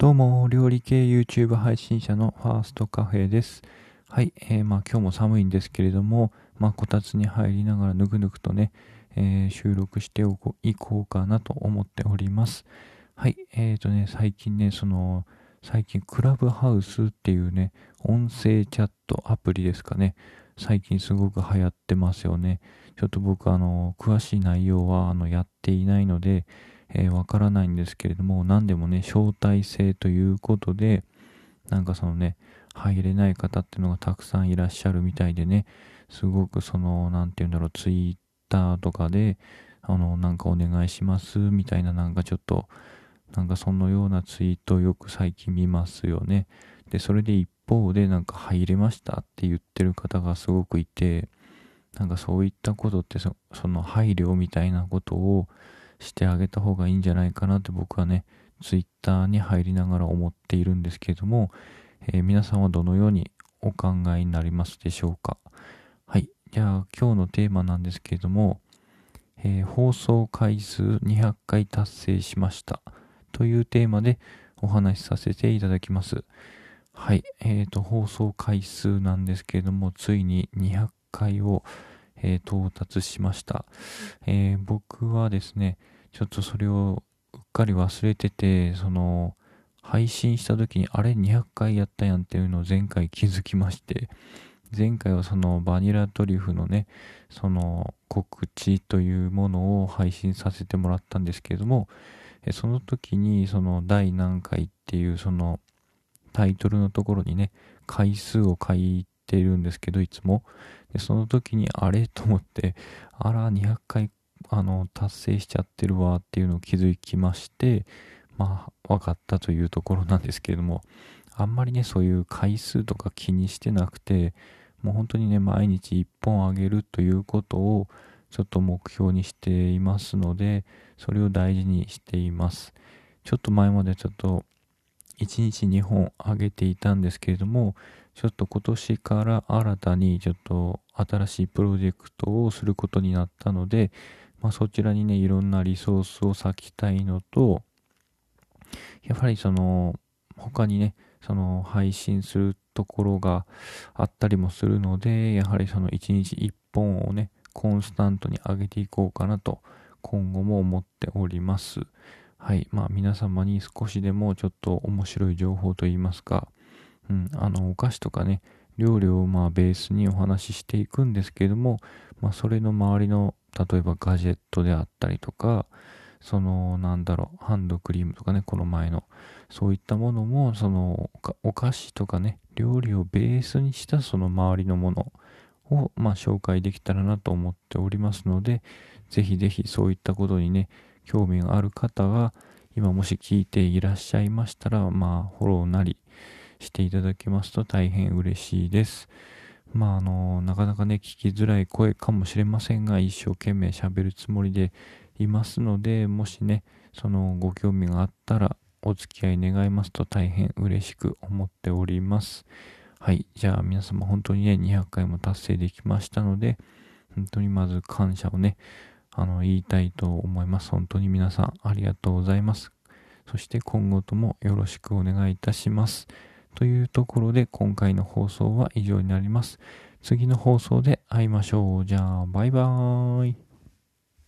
どうも、料理系 YouTube 配信者のファーストカフェです。はい、えー、まあ今日も寒いんですけれども、まあこたつに入りながらぬくぬくとね、えー、収録しておこいこうかなと思っております。はい、えーとね、最近ね、その、最近クラブハウスっていうね、音声チャットアプリですかね、最近すごく流行ってますよね。ちょっと僕あの、詳しい内容はあの、やっていないので、えー、わからないんですけれども、何でもね、招待制ということで、なんかそのね、入れない方っていうのがたくさんいらっしゃるみたいでね、すごくその、なんて言うんだろう、ツイッターとかで、あの、なんかお願いしますみたいな、なんかちょっと、なんかそのようなツイートをよく最近見ますよね。で、それで一方でなんか入れましたって言ってる方がすごくいて、なんかそういったことってその配慮みたいなことをしてあげた方がいいんじゃないかなって僕はね、ツイッターに入りながら思っているんですけれども、えー、皆さんはどのようにお考えになりますでしょうか？はい。じゃあ今日のテーマなんですけれども、えー、放送回数200回達成しましたというテーマでお話しさせていただきます。はい。えっ、ー、と、放送回数なんですけれども、ついに200回をえー、到達しました、え、僕はですね、ちょっとそれをうっかり忘れてて、その、配信した時にあれ200回やったやんっていうのを前回気づきまして、前回はそのバニラトリュフのね、その告知というものを配信させてもらったんですけれども、その時にその第何回っていうそのタイトルのところにね、回数を書いてるんですけど、いつも。で、その時にあれ？と思って、あら、200回、あの、達成しちゃってるわっていうのを気づきまして、まあ、分かったというところなんですけれども、あんまりね、そういう回数とか気にしてなくて、もう本当にね、毎日1本あげるということを、ちょっと目標にしていますので、それを大事にしています。ちょっと前までちょっと1日2本あげていたんですけれども、ちょっと今年から新たにちょっと新しいプロジェクトをすることになったので、まあ、そちらにね、いろんなリソースを割きたいのと、やはりその、他にね、その配信するところがあったりもするので、やはりその1日1本をね、コンスタントに上げていこうかなと、今後も思っております。はい。まあ皆様に少しでもちょっと面白い情報といいますか、うん、あの、お菓子とかね、料理をまあベースにお話ししていくんですけども、まあそれの周りの、例えばガジェットであったりとか、その、なんだろう、ハンドクリームとかね、この前の、そういったものも、その、お菓子とかね、料理をベースにしたその周りのものを、まあ、紹介できたらなと思っておりますので、ぜひぜひそういったことにね、興味がある方は、今もし聞いていらっしゃいましたら、まあ、フォローなりしていただけますと大変嬉しいです。まあ、あの、なかなかね、聞きづらい声かもしれませんが、一生懸命喋るつもりでいますので、もしね、そのご興味があったら、お付き合い願いますと大変嬉しく思っております。はい。じゃあ皆様本当にね、200回も達成できましたので、本当にまず感謝をね、あの、言いたいと思います。本当に皆さんありがとうございます。そして今後ともよろしくお願いいたします。というところで今回の放送は以上になります。次の放送で会いましょう。じゃあ、バイバーイ。